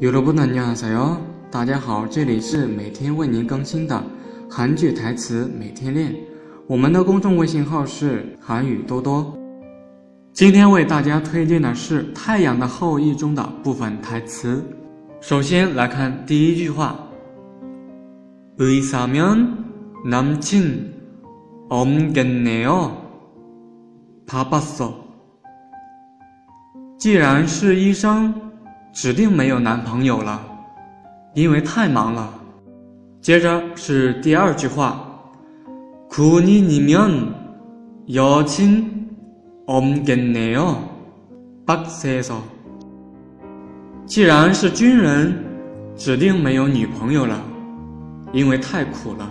여러분안녕하세요，大家好，这里是每天为您更新的韩剧台词每天练。我们的公众微信号是韩语多多。今天为大家推荐的是《太阳的后裔》中的部分台词。首先来看第一句话：의사면남친없겠네 요， 바빴 어。 既然是医生。 指定没有男朋友了，因为太忙了。接着是第二句话，군인이면여친없겠네 요， 빡세 서。 既然是军人，指定没有女朋友了，因为太苦了。